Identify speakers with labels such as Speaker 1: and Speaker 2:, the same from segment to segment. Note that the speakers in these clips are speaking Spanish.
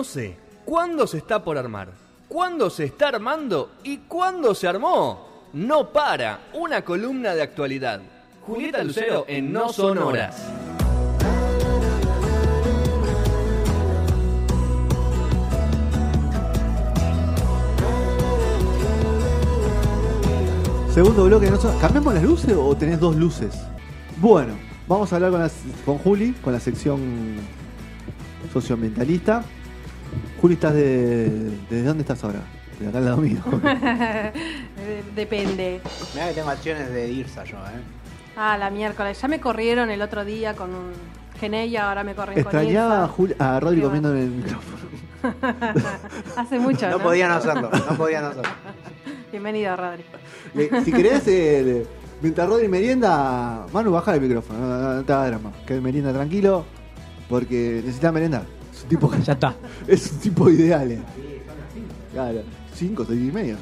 Speaker 1: no sé cuándo se está por armar, cuándo se está armando y cuándo se armó. No para, una columna de actualidad. Julieta Lucero en No Son Horas.
Speaker 2: Segundo bloque, ¿no? ¿cambiamos las luces o tenés dos luces? Bueno, vamos a hablar con, la- con Juli, con la sección socioambientalista. Juli, ¿estás de, ¿desde dónde estás ahora? De acá al lado mío.
Speaker 3: Depende.
Speaker 4: Mirá que tengo acciones de IRSA yo, ¿eh?
Speaker 3: Ah, la miércoles. Ya me corrieron el otro día con un Genei, ahora me corren
Speaker 2: Extrañaba a,
Speaker 3: con
Speaker 2: Juli, a Rodri comiendo en el micrófono.
Speaker 3: Hace mucho, ¿no?
Speaker 4: No podían hacerlo, no podían hacerlo.
Speaker 3: Bienvenido, Rodri.
Speaker 2: Si querés, eh, mientras Rodri merienda, Manu, baja el micrófono, no, no, no te hagas drama. Que merienda tranquilo, porque necesita merendar. Es un tipo,
Speaker 5: Ya está.
Speaker 2: es un tipo ideal. eh. Claro, cinco, seis y medio.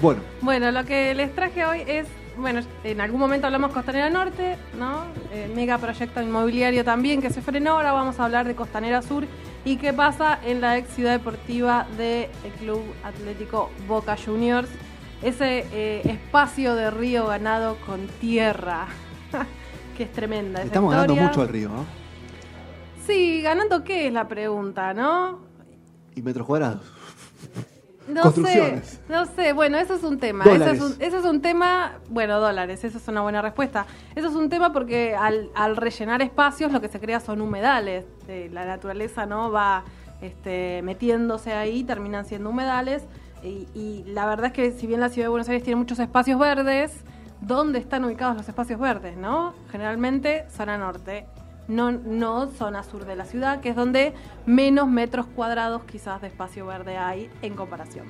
Speaker 2: Bueno,
Speaker 3: Bueno, lo que les traje hoy es, bueno, en algún momento hablamos Costanera Norte, ¿no? Eh, mega proyecto inmobiliario también que se frenó, ahora vamos a hablar de Costanera Sur y qué pasa en la ex ciudad deportiva del Club Atlético Boca Juniors, ese eh, espacio de río ganado con tierra, que es tremenda. esa
Speaker 2: estamos ganando mucho al río, ¿no?
Speaker 3: Sí, ganando qué es la pregunta, ¿no?
Speaker 2: Y metros cuadrados.
Speaker 3: No sé, no sé, bueno, eso es un tema. Eso es un, eso es un tema, bueno, dólares, eso es una buena respuesta. Eso es un tema porque al, al rellenar espacios lo que se crea son humedales. Eh, la naturaleza no va este, metiéndose ahí, terminan siendo humedales. Y, y la verdad es que si bien la ciudad de Buenos Aires tiene muchos espacios verdes, ¿dónde están ubicados los espacios verdes? no? Generalmente zona norte, no, no zona sur de la ciudad, que es donde menos metros cuadrados quizás de espacio verde hay en comparación.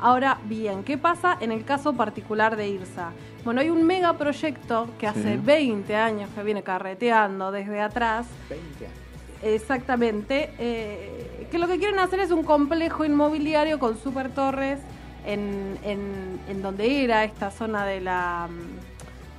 Speaker 3: Ahora bien, ¿qué pasa en el caso particular de IRSA? Bueno, hay un megaproyecto que hace
Speaker 2: Sí.
Speaker 3: 20 años que viene carreteando desde atrás,
Speaker 4: 20 años.
Speaker 3: exactamente, eh, que lo que quieren hacer es un complejo inmobiliario con super torres en, en, en donde era esta zona de la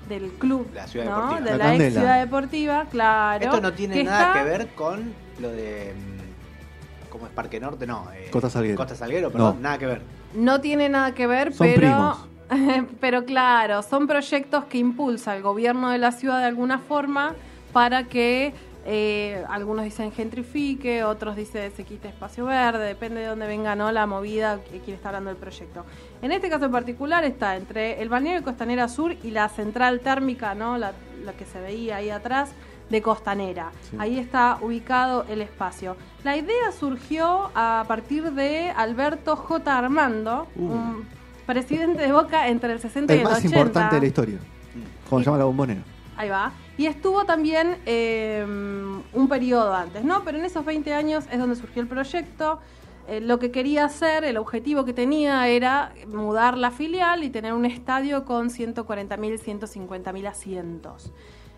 Speaker 3: del club,
Speaker 4: La ciudad
Speaker 3: ¿no?
Speaker 4: deportiva.
Speaker 3: de
Speaker 2: La
Speaker 3: la,
Speaker 2: Candela.
Speaker 3: ex ciudad deportiva, claro.
Speaker 4: Esto no tiene
Speaker 3: que
Speaker 4: nada
Speaker 3: está-
Speaker 4: que ver con lo de. mm, ¿Cómo es Parque Norte? No. eh,
Speaker 2: Costa Salguero.
Speaker 4: Costa Salguero, perdón,
Speaker 2: No.
Speaker 4: nada que ver.
Speaker 3: No tiene nada que ver,
Speaker 2: Son
Speaker 3: pero. pero claro, son proyectos que impulsa el gobierno de la ciudad de alguna forma para que eh, algunos dicen gentrifique, otros dicen se quite espacio verde, depende de dónde venga ¿no? la movida, que- quién está hablando del proyecto. En este caso en particular está entre el balneario de Costanera Sur y la central térmica, ¿no? la, la que se veía ahí atrás, de Costanera.
Speaker 2: Sí.
Speaker 3: Ahí está ubicado el espacio. La idea surgió a partir de Alberto J. Armando,
Speaker 2: Uh.
Speaker 3: un presidente de Boca entre el 60 y
Speaker 2: El
Speaker 3: el
Speaker 2: más
Speaker 3: 80.
Speaker 2: importante de la historia. Como se llama la bombonera.
Speaker 3: Ahí va. Y estuvo también eh, un periodo antes, ¿no? Pero en esos 20 años es donde surgió el proyecto. Eh, lo que quería hacer, el objetivo que tenía era mudar la filial y tener un estadio con 140.000, 150.000 asientos.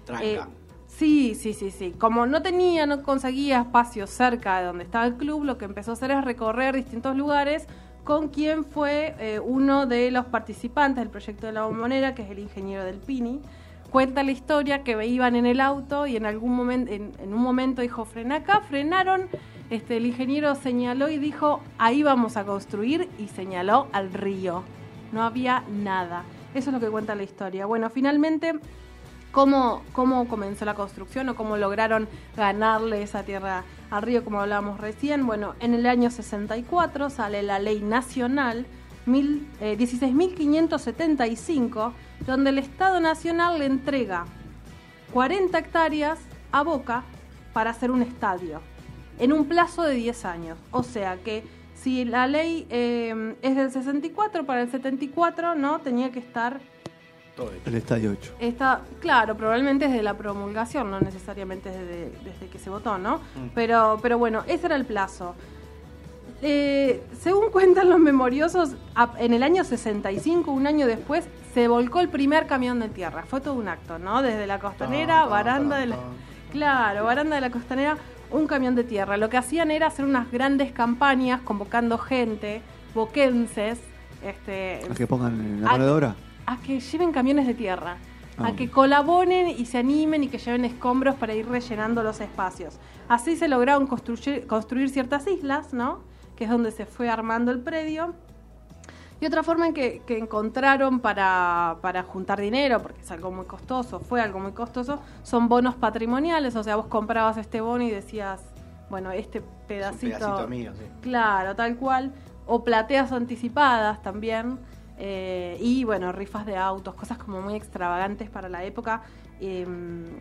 Speaker 4: Tranca.
Speaker 3: Eh, sí, sí, sí, sí. Como no tenía, no conseguía espacio cerca de donde estaba el club, lo que empezó a hacer es recorrer distintos lugares con quien fue eh, uno de los participantes del proyecto de la bombonera, que es el ingeniero del Pini. Cuenta la historia que iban en el auto y en algún momento, en, un momento dijo, frena acá, frenaron. Este, el ingeniero señaló y dijo, ahí vamos a construir y señaló al río. No había nada. Eso es lo que cuenta la historia. Bueno, finalmente cómo, cómo comenzó la construcción o cómo lograron ganarle esa tierra al río, como hablábamos recién. Bueno, en el año 64 sale la ley nacional eh, 16.575, donde el Estado Nacional le entrega 40 hectáreas a Boca para hacer un estadio en un plazo de 10 años. O sea que si la ley eh, es del 64, para el 74 no tenía que estar
Speaker 4: Todo.
Speaker 2: El estadio 8.
Speaker 3: Está, claro, probablemente desde la promulgación, no necesariamente desde, desde que se votó, ¿no?
Speaker 4: Mm.
Speaker 3: Pero, pero bueno, ese era el plazo. Eh, según cuentan los memoriosos, en el año 65, un año después, se volcó el primer camión de tierra. Fue todo un acto, ¿no? Desde la costanera,
Speaker 4: Tan, tan,
Speaker 3: baranda de la... Claro, baranda de la costanera, un camión de tierra. Lo que hacían era hacer unas grandes campañas convocando gente, boquenses, este,
Speaker 2: ¿A que pongan la
Speaker 3: Ah,
Speaker 2: mano de obra?
Speaker 3: a que lleven camiones de tierra.
Speaker 2: Ah,
Speaker 3: a que colaboren y se animen y que lleven escombros para ir rellenando los espacios. Así se lograron construir, construir ciertas islas, ¿no? Que es donde se fue armando el predio. Y otra forma en que, que encontraron para, para juntar dinero, porque es algo muy costoso, fue algo muy costoso, son bonos patrimoniales. O sea, vos comprabas este bono y decías, bueno, este
Speaker 4: Es un
Speaker 3: pedacito.
Speaker 4: pedacito mío, sí.
Speaker 3: Claro, tal cual. O plateas anticipadas también. eh, y bueno, rifas de autos, cosas como muy extravagantes para la época. Eh,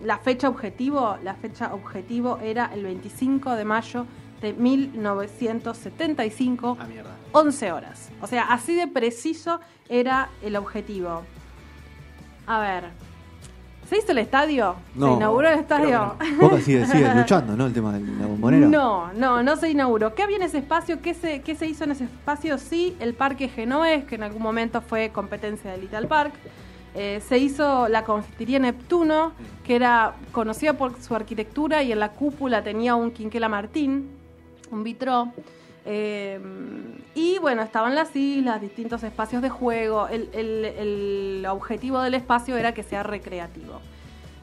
Speaker 3: la fecha objetivo, la fecha objetivo era el 25 de mayo de 1975,
Speaker 4: Ah, mierda.
Speaker 3: 11 horas. O sea, así de preciso era el objetivo. A ver, ¿se hizo el estadio? ¿Se
Speaker 2: No,
Speaker 3: inauguró el estadio?
Speaker 2: Boca sigue, sigue luchando, ¿no? El tema de la bombonera.
Speaker 3: No, no, no se inauguró. ¿Qué había en ese espacio? ¿Qué se, qué se hizo en ese espacio? Sí, el Parque Genoés, que en algún momento fue competencia del Little Park. Eh, se hizo la confitería Neptuno, que era conocida por su arquitectura y en la cúpula tenía un Quinquela Martín, un vitró. Eh, y bueno, estaban las islas, distintos espacios de juego. El, el- el objetivo del espacio era que sea recreativo.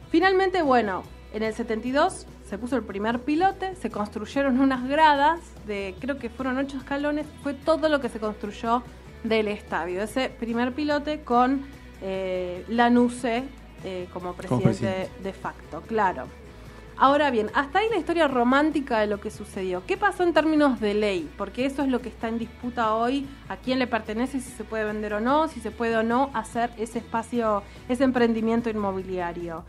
Speaker 3: Finalmente, bueno, en el 72 se puso el primer pilote, se construyeron unas gradas de, creo que fueron ocho escalones, fue todo lo que se construyó del estadio. Ese primer pilote con eh, Lanusse eh, como presidente. de facto, claro. Ahora bien, hasta ahí la historia romántica de lo que sucedió. ¿Qué pasó en términos de ley? Porque eso es lo que está en disputa hoy, a quién le pertenece, si se puede vender o no, si se puede o no hacer ese espacio, ese emprendimiento inmobiliario.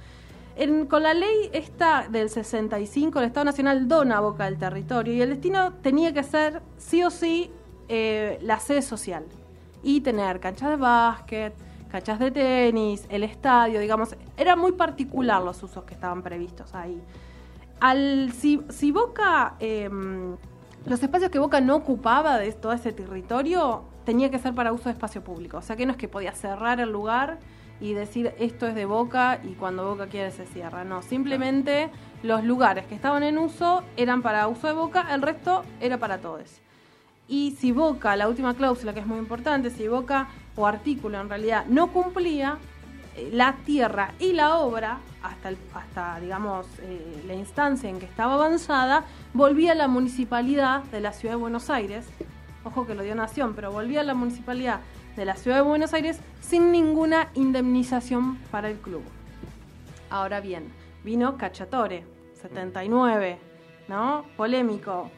Speaker 3: Con la ley esta del 65, el Estado Nacional dona Boca del territorio y el destino tenía que ser, sí o sí, eh, la sede social y tener canchas de básquet, canchas de tenis, el estadio, digamos, era muy particular los usos que estaban previstos ahí. Al, si, si Boca, eh, los espacios que Boca no ocupaba de todo ese territorio, tenía que ser para uso de espacio público. O sea que no es que podía cerrar el lugar y decir esto es de Boca y cuando Boca quiere se cierra. No, simplemente los lugares que estaban en uso eran para uso de Boca, el resto era para todos. Y si Boca, la última cláusula que es muy importante, si Boca o artículo en realidad no cumplía, eh, la tierra y la obra, hasta, el- hasta digamos, eh, la instancia en que estaba avanzada, volvía a la municipalidad de la ciudad de Buenos Aires. Ojo que lo dio Nación, pero volvía a la municipalidad de la ciudad de Buenos Aires sin ninguna indemnización para el club. Ahora bien, vino Cachatore, 79, ¿no? Polémico,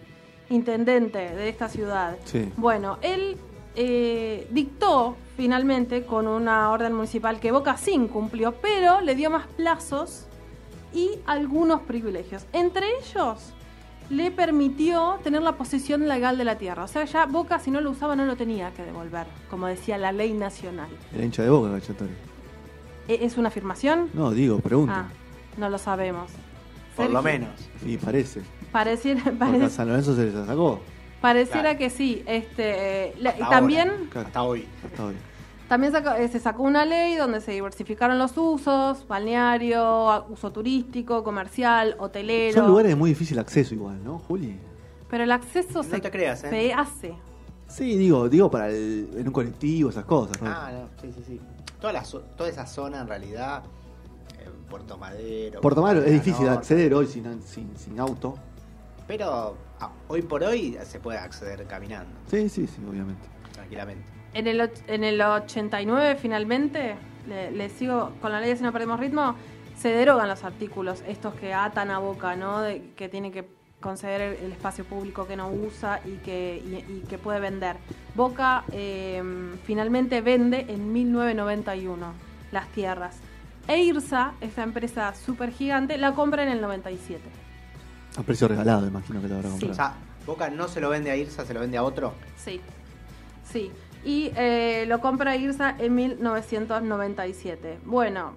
Speaker 3: intendente de esta ciudad.
Speaker 2: Sí.
Speaker 3: Bueno, él eh, dictó finalmente con una orden municipal que Boca sí cumplió, pero le dio más plazos y algunos privilegios. Entre ellos, le permitió tener la posesión legal de la tierra. O sea, ya Boca, si no lo usaba, no lo tenía que devolver, como decía la ley nacional.
Speaker 2: Era hincha de boca, Cachatore.
Speaker 3: ¿E- ¿Es una afirmación?
Speaker 2: No, digo, pregunto.
Speaker 3: Ah, no lo sabemos.
Speaker 4: Por lo menos.
Speaker 2: Sí, parece.
Speaker 3: Pareciera,
Speaker 2: Porque a
Speaker 3: parece-
Speaker 2: San Lorenzo se les sacó.
Speaker 3: Pareciera
Speaker 4: Claro.
Speaker 3: que sí. Este, la-
Speaker 4: Hasta
Speaker 3: también
Speaker 2: Claro.
Speaker 4: Hasta hoy.
Speaker 2: Hasta hoy.
Speaker 3: También sacó- eh, se sacó una ley donde se diversificaron los usos, balneario, uso turístico, comercial, hotelero.
Speaker 2: Son lugares de muy difícil acceso igual, ¿no, Juli?
Speaker 3: Pero el acceso
Speaker 4: No
Speaker 3: se,
Speaker 4: te creas, ¿eh?
Speaker 3: se hace.
Speaker 2: Sí, digo, digo para el, en un colectivo, esas cosas. ¿no?
Speaker 4: Ah, no, sí, sí, sí. Toda, la, toda esa zona en realidad, Puerto Madero.
Speaker 2: Puerto Madero es difícil de
Speaker 4: Norte,
Speaker 2: acceder hoy sin, sin, sin auto.
Speaker 4: Pero ah, hoy por hoy se puede acceder caminando,
Speaker 2: Sí, sí, sí, obviamente.
Speaker 4: tranquilamente.
Speaker 3: En el, en el 89 finalmente, le, le sigo con la ley si no perdemos ritmo, se derogan los artículos, estos que atan a boca, ¿no? De, que tiene que conceder el, el espacio público que no usa y que, y, y que puede vender. Boca eh, finalmente vende en 1991 las tierras. E IRSA, esta empresa súper gigante, la compra en el 97.
Speaker 2: A precio regalado, imagino que lo habrá
Speaker 3: Sí.
Speaker 4: O
Speaker 2: comprado.
Speaker 4: sea, Boca no se lo vende a Irsa, se lo vende a otro.
Speaker 3: Sí, sí. Y eh, lo compra IRSA en 1997. Bueno,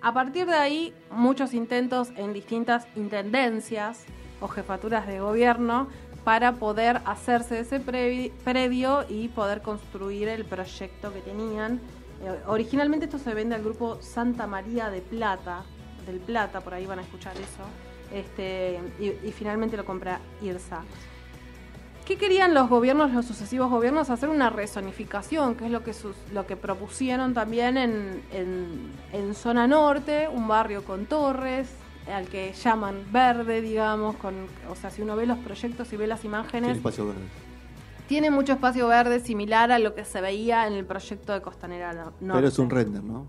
Speaker 3: a partir de ahí, muchos intentos en distintas intendencias o jefaturas de gobierno para poder hacerse ese predio y poder construir el proyecto que tenían. Eh, originalmente esto se vende al grupo Santa María de Plata, del Plata, por ahí van a escuchar eso. Este, y, y finalmente lo compra IRSA. ¿Qué querían los gobiernos, los sucesivos gobiernos? Hacer una rezonificación, que es lo que, sus- lo que propusieron también en, en- en zona norte, un barrio con torres, al que llaman verde, digamos, con, o sea, si uno ve los proyectos y ve las
Speaker 2: Tiene
Speaker 3: imágenes,
Speaker 2: espacio verde.
Speaker 3: tiene mucho espacio verde similar a lo que se veía en el proyecto de Costanera Norte.
Speaker 2: Pero es un render, ¿no?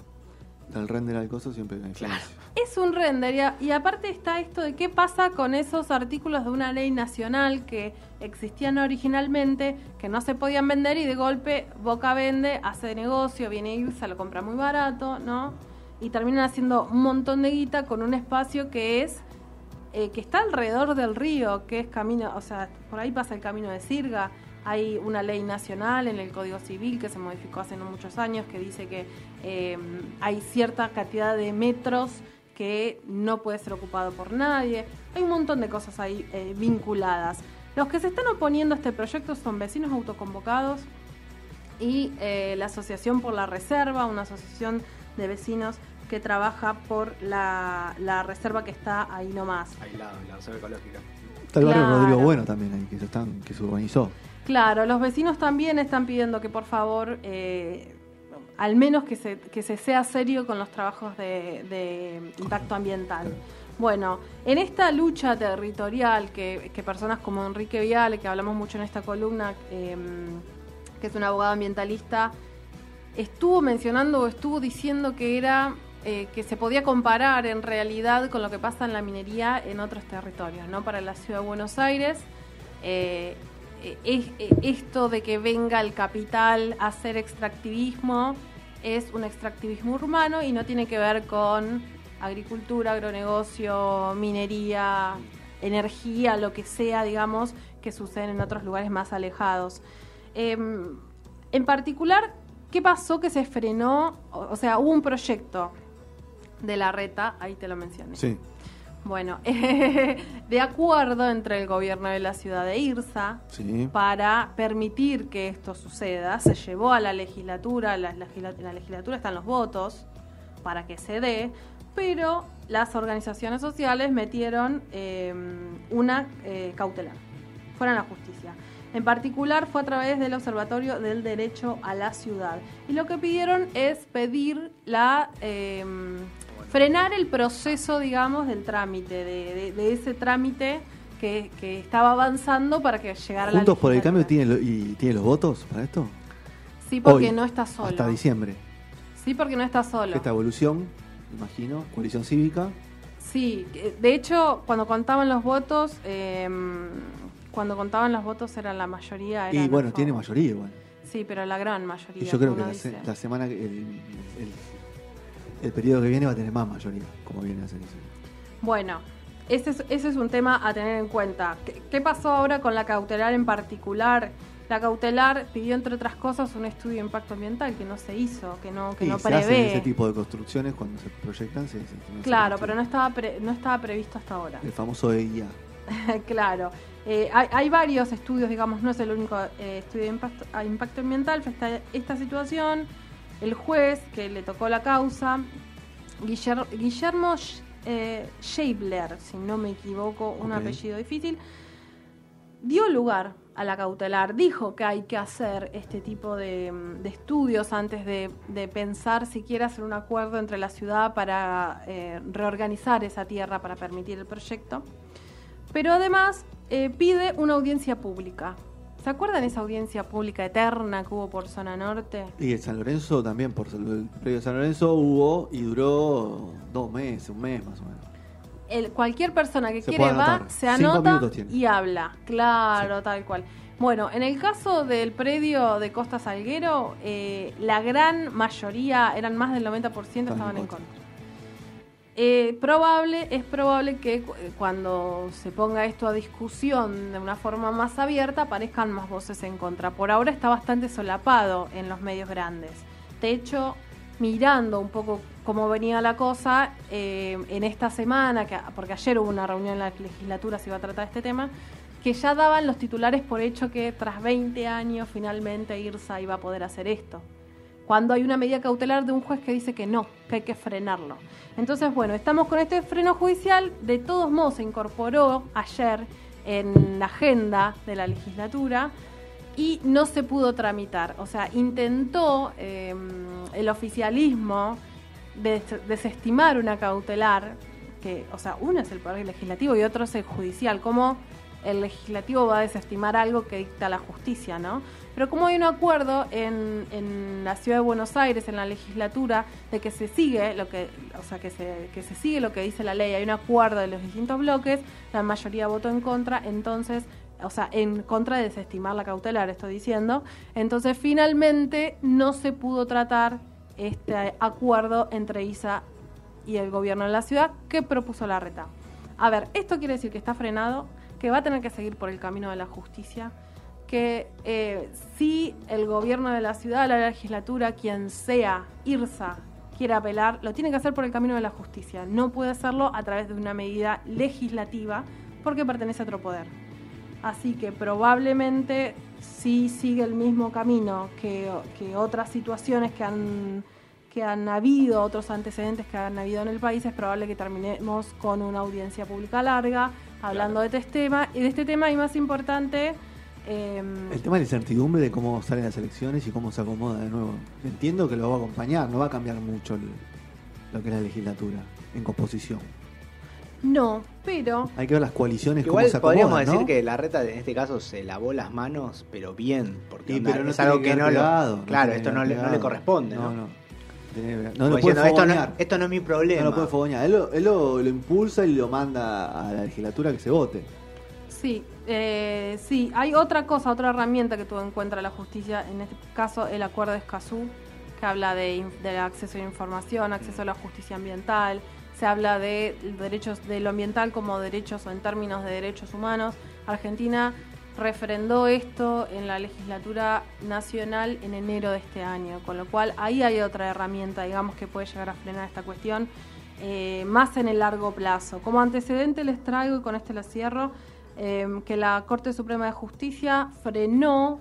Speaker 2: Del render al coso siempre hay diferencia.
Speaker 3: Es un render y, a- y aparte está esto de qué pasa con esos artículos de una ley nacional que existían originalmente, que no se podían vender y de golpe Boca vende, hace negocio, viene Irsa, lo compra muy barato, ¿no? Y terminan haciendo un montón de guita con un espacio que es eh, que está alrededor del río, que es camino, o sea, por ahí pasa el camino de Sirga. Hay una ley nacional en el Código Civil que se modificó hace no muchos años que dice que eh, hay cierta cantidad de metros que no puede ser ocupado por nadie. Hay un montón de cosas ahí eh, vinculadas. Los que se están oponiendo a este proyecto son vecinos autoconvocados y eh, la Asociación por la Reserva, una asociación de vecinos que trabaja por la, la reserva que está ahí nomás.
Speaker 4: Aislado, la reserva ecológica.
Speaker 2: Está el barrio
Speaker 3: Claro.
Speaker 2: Rodrigo Bueno también ahí, que se, están, que se urbanizó.
Speaker 3: Claro, los vecinos también están pidiendo que por favor, eh, al menos que se, que se sea serio con los trabajos de, de impacto ambiental. Bueno, en esta lucha territorial que, que personas como Enrique Viale, que hablamos mucho en esta columna, eh, que es un abogado ambientalista, estuvo mencionando o estuvo diciendo que era eh, que se podía comparar en realidad con lo que pasa en la minería en otros territorios, ¿no? Para la ciudad de Buenos Aires, eh, eh, es- esto de que venga el capital a hacer extractivismo es un extractivismo urbano y no tiene que ver con agricultura, agronegocio, minería, energía, lo que sea, digamos, que sucede en otros lugares más alejados. Em, en particular, ¿qué pasó que se frenó? O sea, hubo un proyecto de la reta, ahí te lo mencioné.
Speaker 2: Sí.
Speaker 3: Bueno, de acuerdo entre el gobierno de la ciudad de Irsa
Speaker 2: Sí.
Speaker 3: para permitir que esto suceda, se llevó a la legislatura, la, la legislatura están los votos para que se dé, pero las organizaciones sociales metieron eh, una eh, cautelar, fueron a la justicia. En particular fue a través del Observatorio del Derecho a la Ciudad. Y lo que pidieron es pedir la... eh, frenar el proceso, digamos, del trámite, de, de- de ese trámite que, que estaba avanzando para que llegara a la
Speaker 2: Juntos por el cambio tiene, lo- y tiene los votos para esto.
Speaker 3: Sí, porque
Speaker 2: Hoy,
Speaker 3: no está solo.
Speaker 2: Hasta diciembre.
Speaker 3: Sí, porque no está solo.
Speaker 2: Esta evolución, imagino, coalición cívica.
Speaker 3: Sí, eh, de hecho, cuando contaban los votos, eh, cuando contaban los votos era la mayoría.
Speaker 2: Y
Speaker 3: eran
Speaker 2: bueno, tiene mayoría igual.
Speaker 3: Sí, pero la gran mayoría.
Speaker 2: Y yo creo que la, se-
Speaker 3: dice.
Speaker 2: la semana, el, el, el periodo que viene va a tener más mayoría, como viene a ser eso.
Speaker 3: Bueno, ese es, ese es un tema a tener en cuenta. ¿Qué, qué pasó ahora con la cautelar en particular? La cautelar pidió, entre otras cosas, un estudio de impacto ambiental que no se hizo, que no, que
Speaker 2: y
Speaker 3: no
Speaker 2: se hacen
Speaker 3: prevé.
Speaker 2: ese tipo de construcciones cuando se proyectan. Se, se-
Speaker 3: Claro, pero no estaba, pre- no estaba previsto hasta ahora.
Speaker 2: El famoso EIA.
Speaker 3: claro. Eh, hay, hay varios estudios, digamos, no es el único eh, estudio de impacto, impacto ambiental. Esta, esta situación, el juez que le tocó la causa, Guiller- Guillermo Sch- eh, Scheibler, si no me equivoco, un apellido difícil, dio lugar a la cautelar, dijo que hay que hacer este tipo de, de estudios antes de, de pensar si quiere hacer un acuerdo entre la ciudad para eh, reorganizar esa tierra para permitir el proyecto. Pero además eh, pide una audiencia pública. ¿Se acuerdan esa audiencia pública eterna que hubo por zona norte?
Speaker 2: Y en San Lorenzo también, por el predio de San Lorenzo hubo y duró dos meses, un mes más o menos.
Speaker 3: El, cualquier persona que
Speaker 2: Se
Speaker 3: quiere va, se anota y habla. Claro, tal cual. Bueno, en el caso del predio de Costa Salguero, eh, la gran mayoría, eran más del 90%, estaban en contra. Eh, probable, es probable que eh, cuando se ponga esto a discusión de una forma más abierta aparezcan más voces en contra. Por ahora está bastante solapado en los medios grandes. De hecho, mirando un poco cómo venía la cosa, eh, en esta semana, que, porque ayer hubo una reunión en la legislatura, se iba a tratar este tema, que ya daban los titulares por hecho que tras 20 años finalmente IRSA iba a poder hacer esto cuando hay una medida cautelar de un juez que dice que no, que hay que frenarlo. Entonces, bueno, estamos con este freno judicial, de todos modos se incorporó ayer en la agenda de la legislatura y no se pudo tramitar. O sea, intentó eh, el oficialismo des- desestimar una cautelar, que, o sea, uno es el poder legislativo y otro es el judicial. ¿Cómo el legislativo va a desestimar algo que dicta la justicia, no? Pero como hay un acuerdo en, la ciudad de Buenos Aires, en la legislatura, de que se sigue lo que, o sea, que se, que se sigue lo que dice la ley, hay un acuerdo de los distintos bloques, la mayoría votó en contra, entonces, o sea, en contra de desestimar la cautelar, estoy diciendo, entonces finalmente no se pudo tratar este acuerdo entre ISA y el gobierno de la ciudad que propuso la reta. A ver, esto quiere decir que está frenado, que va a tener que seguir por el camino de la justicia, que eh, si el gobierno de la ciudad, la legislatura, quien sea, IRSA, quiere apelar, lo tiene que hacer por el camino de la justicia. No puede hacerlo a través de una medida legislativa porque pertenece a otro poder. Así que probablemente si sigue el mismo camino que, que otras situaciones que han, que han habido, otros antecedentes que han habido en el país, es probable que terminemos con una audiencia pública larga, hablando de este tema, y de este tema y más importante... em,
Speaker 2: El tema de la incertidumbre de cómo salen las elecciones y cómo se acomoda de nuevo. Entiendo que lo va a acompañar, no va a cambiar mucho el- lo que es la legislatura en composición.
Speaker 3: no, pero
Speaker 2: Hay que ver las coaliciones
Speaker 4: Igual
Speaker 2: cómo se
Speaker 4: podríamos
Speaker 2: acomodan,
Speaker 4: decir
Speaker 2: ¿no?
Speaker 4: que la reta en este caso se lavó las manos, pero bien, porque
Speaker 2: Sí,
Speaker 4: onda,
Speaker 2: pero no
Speaker 4: es algo que,
Speaker 2: ver
Speaker 4: no lo...
Speaker 2: pegado,
Speaker 4: claro, esto
Speaker 2: que
Speaker 4: no le, no le corresponde, ¿no?
Speaker 2: No, no. Lo puede
Speaker 4: diciendo, esto, no,
Speaker 2: fogonear.
Speaker 4: esto no es mi problema.
Speaker 2: No lo puede fogonear. Él, lo, él lo- lo impulsa y lo manda a la legislatura que se vote.
Speaker 3: Sí, eh, sí, hay otra cosa, otra herramienta que tuvo en cuenta la justicia, en este caso el acuerdo de Escazú, que habla de, acceso a la información, acceso a la justicia ambiental, se habla de derechos de lo ambiental como derechos o en términos de derechos humanos. Argentina refrendó esto en la legislatura nacional en enero de este año, con lo cual ahí hay otra herramienta, digamos, que puede llegar a frenar esta cuestión eh, más en el largo plazo. Como antecedente les traigo, y con este lo cierro, eh, que la Corte Suprema de Justicia frenó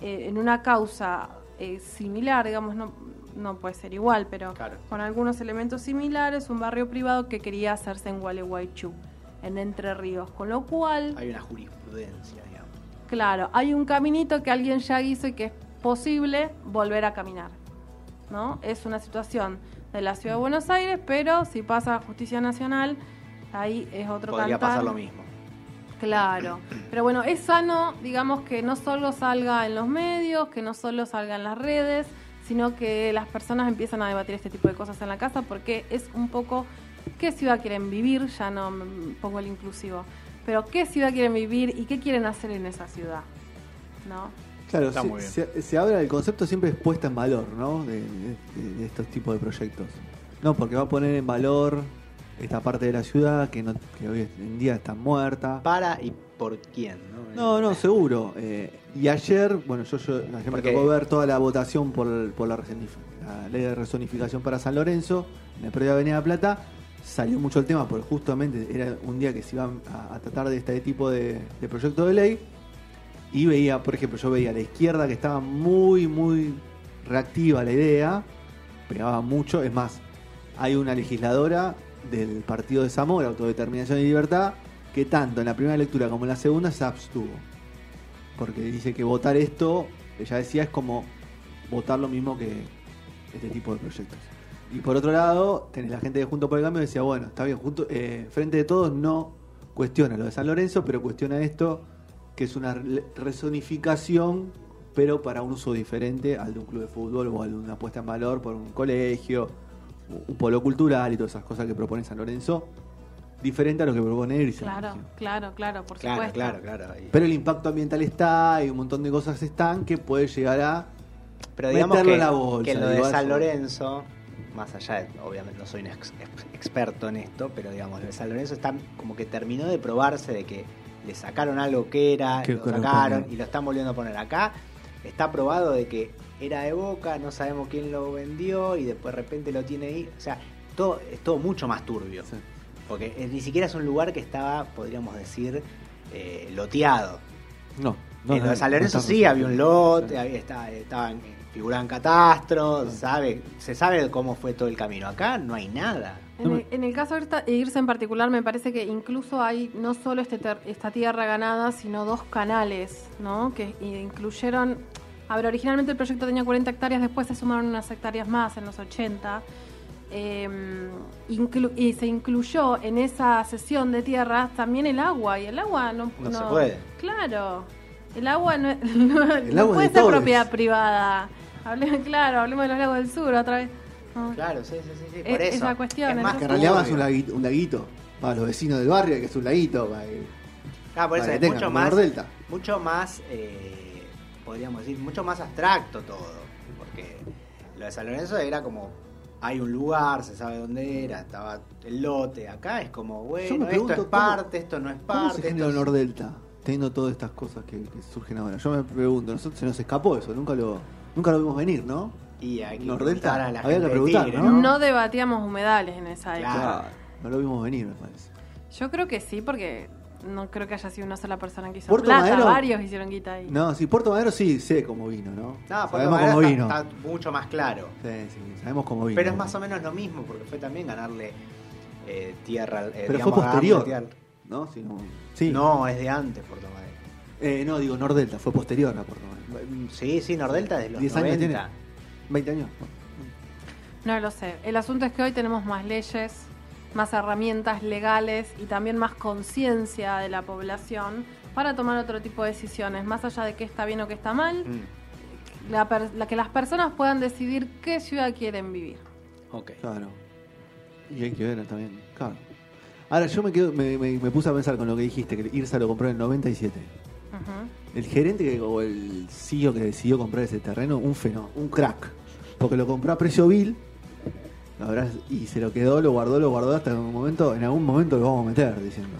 Speaker 3: eh, en una causa eh, similar, digamos, no, no puede ser igual, pero
Speaker 4: Claro.
Speaker 3: con algunos elementos similares, un barrio privado que quería hacerse en Gualeguaychú, en Entre Ríos, con lo cual...
Speaker 4: Hay una jurisprudencia.
Speaker 3: Claro, hay un caminito que alguien ya hizo y que es posible volver a caminar. ¿No? Es una situación de la ciudad de Buenos Aires, pero si pasa a Justicia Nacional, ahí es otro
Speaker 4: Podría
Speaker 3: cantar.
Speaker 4: pasar lo mismo.
Speaker 3: Claro. Pero bueno, es sano, digamos, que no solo salga en los medios, que no solo salga en las redes, sino que las personas empiezan a debatir este tipo de cosas en la casa porque es un poco qué ciudad quieren vivir, ya no me pongo el inclusivo, pero qué ciudad quieren vivir y qué quieren hacer en esa ciudad. ¿No?
Speaker 2: Claro,
Speaker 4: Está
Speaker 2: se,
Speaker 4: muy bien.
Speaker 2: se- se habla del concepto siempre es puesta en valor, ¿no? De, de- de estos tipos de proyectos. No, porque va a poner en valor esta parte de la ciudad que, no, que hoy en día está muerta.
Speaker 4: ¿Para y por quién? No,
Speaker 2: No, no, seguro. Eh, y ayer, bueno, yo, yo ayer me tocó ver toda la votación por, por la, resonif- la ley de resonificación para San Lorenzo, en el predio de Avenida Plata. Salió mucho el tema porque justamente era un día que se iban a, tratar de este tipo de, de proyecto de ley. Y veía, por ejemplo, yo veía a la izquierda que estaba muy, muy reactiva a la idea, pegaba mucho. Es más, hay una legisladora del partido de Zamora, Autodeterminación y Libertad, que tanto en la primera lectura como en la segunda se abstuvo. Porque dice que votar esto, ella decía, es como votar lo mismo que este tipo de proyectos. Y por otro lado, tenés la gente de Junto por el Cambio que decía, bueno, está bien, junto, eh, Frente de Todos no cuestiona lo de San Lorenzo, pero cuestiona esto, que es una re- resonificación, pero para un uso diferente al de un club de fútbol o al de una puesta en valor por un colegio, un polo cultural y todas esas cosas que propone San Lorenzo, diferente a lo que propone Irsa.
Speaker 3: Claro, claro, claro, por
Speaker 4: Claro,
Speaker 3: supuesto.
Speaker 4: claro, claro. Y-
Speaker 2: Pero el impacto ambiental está y un montón de cosas están que puede llegar a.
Speaker 4: Pero digamos
Speaker 2: meterlo
Speaker 4: que,
Speaker 2: en la bolsa,
Speaker 4: que lo de San
Speaker 2: eso.
Speaker 4: Lorenzo, más allá de, obviamente no soy un ex- ex- experto en esto, pero digamos, de San Lorenzo está como que terminó de probarse de que le sacaron algo que era, lo sacaron y lo están volviendo a poner acá. Está probado de que era de Boca, no sabemos quién lo vendió y después de repente lo tiene ahí. O sea, todo, es todo mucho más turbio.
Speaker 2: Sí.
Speaker 4: Porque ni siquiera es un lugar que estaba, podríamos decir, eh, loteado.
Speaker 2: No,
Speaker 4: en lo de San Lorenzo sí, había un lote, había, estaba, estaban figuraban catastros, sabe, se sabe cómo fue todo el camino. Acá no hay nada.
Speaker 3: En el, en el caso de Irse en particular, me parece que incluso hay no solo este ter- esta tierra ganada, sino dos canales, ¿no? Que incluyeron. A ver, originalmente el proyecto tenía 40 hectáreas, después se sumaron unas hectáreas más en los 80. eh, inclu- y se incluyó en esa sesión de tierras también el agua, y el agua no,
Speaker 4: No se puede.
Speaker 3: Claro, el agua no, no-
Speaker 2: El
Speaker 3: no
Speaker 2: agua
Speaker 3: puede
Speaker 2: de
Speaker 3: ser
Speaker 2: todos.
Speaker 3: propiedad privada. Hablemos, claro, hablemos de los lagos del sur otra vez. No.
Speaker 4: Claro, sí, sí, sí, por
Speaker 3: es
Speaker 4: eso.
Speaker 3: cuestión,
Speaker 4: Es más
Speaker 2: Que en realidad más un laguito, un laguito. Para los vecinos del barrio, que es un laguito. Para que,
Speaker 4: Ah, por eso es mucho más,
Speaker 2: Nordelta.
Speaker 4: mucho más, eh, podríamos decir, mucho más abstracto todo. Porque lo de San Lorenzo era como, hay un lugar, se sabe dónde era, estaba el lote. Acá es como, bueno, esto es
Speaker 2: cómo-
Speaker 4: parte, esto no es
Speaker 2: ¿Cómo
Speaker 4: parte.
Speaker 2: se
Speaker 4: esto es-
Speaker 2: Nordelta? Teniendo todas estas cosas que, que surgen ahora. Yo me pregunto, nosotros se nos escapó eso, nunca lo, nunca lo vimos venir, ¿no?
Speaker 4: Y hay que
Speaker 2: Nordelta,
Speaker 4: preguntar a la
Speaker 2: había
Speaker 4: gente
Speaker 2: que
Speaker 4: de
Speaker 2: preguntar,
Speaker 4: Tigre,
Speaker 2: ¿no?
Speaker 3: No debatíamos humedales en esa época.
Speaker 4: Claro.
Speaker 2: No lo vimos venir, me parece.
Speaker 3: Yo creo que sí, porque no creo que haya sido una sola persona que hizo
Speaker 2: Puerto
Speaker 3: plata.
Speaker 2: Madero-
Speaker 3: Varios hicieron guita ahí.
Speaker 2: No, sí, Puerto Madero sí sé cómo vino, ¿no?
Speaker 4: No,
Speaker 2: sabemos
Speaker 4: lo
Speaker 2: cómo vino.
Speaker 4: está, está mucho más claro.
Speaker 2: Sí, sí, sabemos cómo vino.
Speaker 4: Pero es más o menos lo mismo, porque fue también ganarle eh, tierra. eh,
Speaker 2: Pero
Speaker 4: digamos,
Speaker 2: fue posterior. ¿No? Sí, no. Sí.
Speaker 4: No, es de antes Puerto Madero.
Speaker 2: Eh, no, digo Nordelta, fue posterior a Puerto Madero.
Speaker 4: Sí, sí, Nordelta de los
Speaker 2: 10
Speaker 4: 90.
Speaker 2: años tiene. 20 años.
Speaker 3: No lo sé. El asunto es que hoy tenemos más leyes, más herramientas legales y también más conciencia de la población para tomar otro tipo de decisiones, más allá de qué está bien o qué está mal,
Speaker 4: Mm,
Speaker 3: la, per- la que las personas puedan decidir qué ciudad quieren vivir.
Speaker 4: ok.
Speaker 2: Claro. Y hay que ver también. Claro. Ahora yo me, quedo, me, me- me puse a pensar con lo que dijiste, que Irsa lo compró en el 97.
Speaker 3: Ujú.
Speaker 2: El gerente que- o el CEO que decidió comprar ese terreno, un fenómeno, un crack. Porque lo compró a precio vil y se lo quedó, lo guardó, lo guardó hasta un momento, en algún momento lo vamos a meter, diciendo.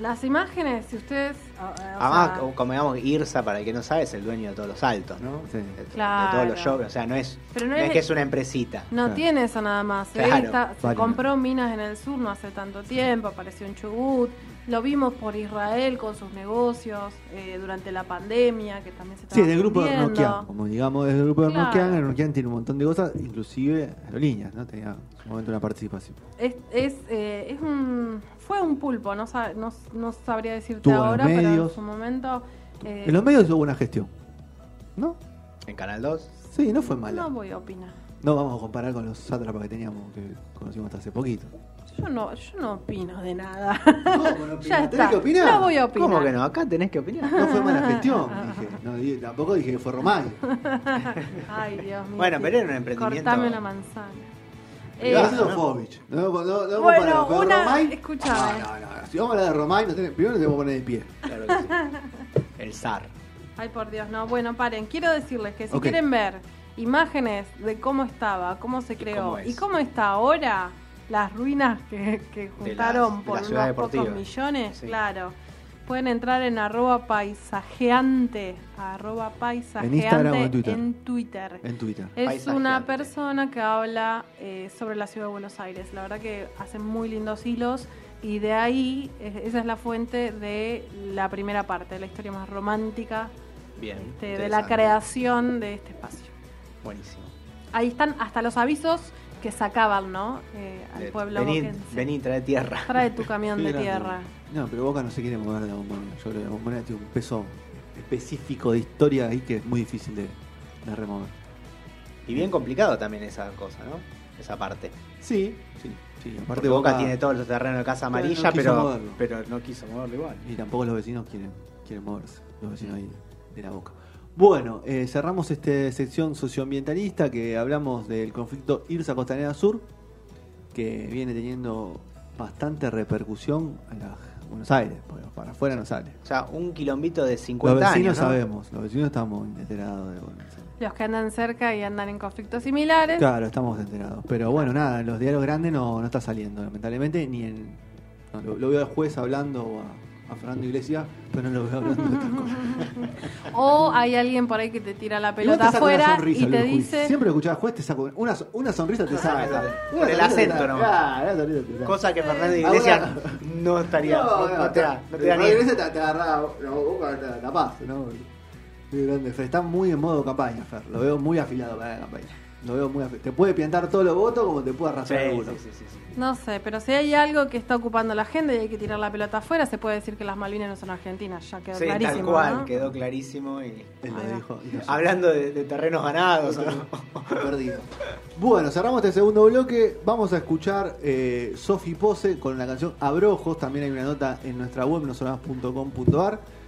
Speaker 3: Las imágenes, si ustedes... o- o
Speaker 4: Además,
Speaker 3: sea,
Speaker 4: como- digamos, Irsa, para el que no sabe, es el dueño de todos los altos, ¿no?
Speaker 2: Sí.
Speaker 4: De, de
Speaker 3: Claro.
Speaker 4: todos los shows. O sea, no es,
Speaker 3: Pero no
Speaker 4: no es
Speaker 3: es-
Speaker 4: que es una empresita.
Speaker 3: No
Speaker 2: Claro.
Speaker 3: tiene eso nada más.
Speaker 4: Claro.
Speaker 3: Está- se compró minas en el sur no hace tanto tiempo, apareció en Chubut. Lo vimos por Israel con sus negocios eh, durante la pandemia, que también se
Speaker 2: Sí, del grupo de. Nokia, como digamos, del grupo de
Speaker 3: Claro.
Speaker 2: Nokia, Nokia tiene un montón de cosas, inclusive aerolíneas, ¿no? Tenía en su momento una participación.
Speaker 3: Es, es, eh, es un, fue un pulpo, no, sa- no, no sabría decirte
Speaker 2: Tuvo
Speaker 3: ahora, pero en
Speaker 2: medios.
Speaker 3: su momento... eh,
Speaker 2: En los medios hizo buena gestión, ¿no?
Speaker 4: En Canal 2.
Speaker 2: Sí, no fue mala.
Speaker 3: no voy a opinar.
Speaker 2: No vamos a comparar con los sátrapas que teníamos, que conocimos hasta hace poquito.
Speaker 3: Yo no, yo no opino de nada.
Speaker 2: ¿Cómo no
Speaker 3: ya
Speaker 2: ¿Tenés
Speaker 3: está.
Speaker 2: que opinar?
Speaker 3: No voy a opinar.
Speaker 4: ¿Cómo que no? Acá tenés que opinar.
Speaker 2: No fue mala gestión, dije. No, tampoco dije que fue Romay.
Speaker 3: Ay, Dios mío.
Speaker 4: Bueno, pero era un emprendimiento-
Speaker 3: Cortame una manzana.
Speaker 2: Eh,
Speaker 3: Eh,
Speaker 2: eso es Fovich. No, no, no, no
Speaker 3: Bueno, una-
Speaker 2: Romay-
Speaker 3: escuchame.
Speaker 2: No, no, no. Si vamos a hablar de Romay, tenemos- primero nos tenemos que poner de pie.
Speaker 4: Claro que sí. El zar.
Speaker 3: Ay, por Dios, no. Bueno, paren. Quiero decirles que si quieren ver imágenes de cómo estaba, cómo se creó
Speaker 4: cómo es.
Speaker 3: y cómo está ahora, las ruinas que, que juntaron
Speaker 4: las-
Speaker 3: por unos pocos millones,
Speaker 4: Sí.
Speaker 3: claro. Pueden entrar en arroba paisajeante, arroba paisajeante
Speaker 2: ¿En Instagram o en Twitter?
Speaker 3: en Twitter.
Speaker 2: En Twitter.
Speaker 3: Es una persona que habla eh, sobre la ciudad de Buenos Aires. La verdad que hace muy lindos hilos y de ahí, eh, esa es la fuente de la primera parte, de la historia más romántica
Speaker 4: Bien.
Speaker 3: este, de la creación de este espacio.
Speaker 4: Buenísimo.
Speaker 3: Ahí están hasta los avisos que sacaban, ¿no? Eh, al
Speaker 4: De-
Speaker 3: pueblo
Speaker 4: vení,
Speaker 3: boquense.
Speaker 4: vení, trae tierra.
Speaker 3: Trae tu camión de tierra.
Speaker 2: No, pero Boca no se quiere mover de la bombonera. Yo creo que la bombonera tiene un peso específico de historia ahí que es muy difícil de, de remover.
Speaker 4: Y bien complicado también esa cosa, ¿no? Esa parte.
Speaker 2: Sí, sí, sí. Aparte
Speaker 4: Porque Boca, tiene todos los terrenos de casa
Speaker 2: Pero no
Speaker 4: amarilla, pero,
Speaker 2: moverlo.
Speaker 4: pero no quiso moverlo igual.
Speaker 2: Y tampoco los vecinos quieren, quieren moverse, los vecinos ahí de la boca. Bueno, eh, cerramos esta sección socioambientalista que hablamos del conflicto Irsa Costanera Sur, que viene teniendo bastante repercusión en la Buenos Aires, porque para afuera no sale.
Speaker 4: O sea, un quilombito de
Speaker 2: Los
Speaker 4: 50
Speaker 2: vecinos
Speaker 4: años. ¿no?
Speaker 2: sabemos, los vecinos estamos enterados de Buenos Aires.
Speaker 3: Los que andan cerca y andan en conflictos similares.
Speaker 2: Claro, estamos enterados. Pero bueno, nada, los diarios grandes no, no está saliendo, lamentablemente, ni en. no, lo, lo veo al juez hablando o a, a Fernando Iglesias, pero no lo veo hablando de estas cosas.
Speaker 3: O hay alguien por ahí que te tira la pelota afuera
Speaker 2: sonrisa,
Speaker 3: y te dice.
Speaker 2: Siempre que escuchás al juez te saca una, una sonrisa te saca.
Speaker 4: Por el acento nomás. Cosa que Fernández
Speaker 2: Ah,
Speaker 4: Iglesias no estaría. No, no te da, no te da
Speaker 2: Fernando
Speaker 4: ni.
Speaker 2: Iglesias te, te agarra la boca, te la paz, ¿no? Muy grande, Fer. Está muy en modo campaña, Fer. Lo veo muy afilado para la campaña. Lo veo muy afe- Te puede piantar todos los votos como te puede
Speaker 4: Sí,
Speaker 2: arrasar alguno.
Speaker 4: sí, sí, sí, sí.
Speaker 3: No sé, pero si hay algo que está ocupando la agenda y hay que tirar la pelota afuera, se puede decir que las Malvinas no son argentinas, ya quedó
Speaker 4: Sí, tal
Speaker 3: clarísimo.
Speaker 4: cual,
Speaker 3: ¿no?
Speaker 4: quedó clarísimo. Y...
Speaker 2: Él lo dijo. y
Speaker 4: Hablando de, de terrenos ganados, ¿no?
Speaker 2: perdido. Bueno, cerramos este segundo bloque. Vamos a escuchar eh, Sofi Pose con la canción Abrojos. También hay una nota en nuestra web, nosonomas.com.ar.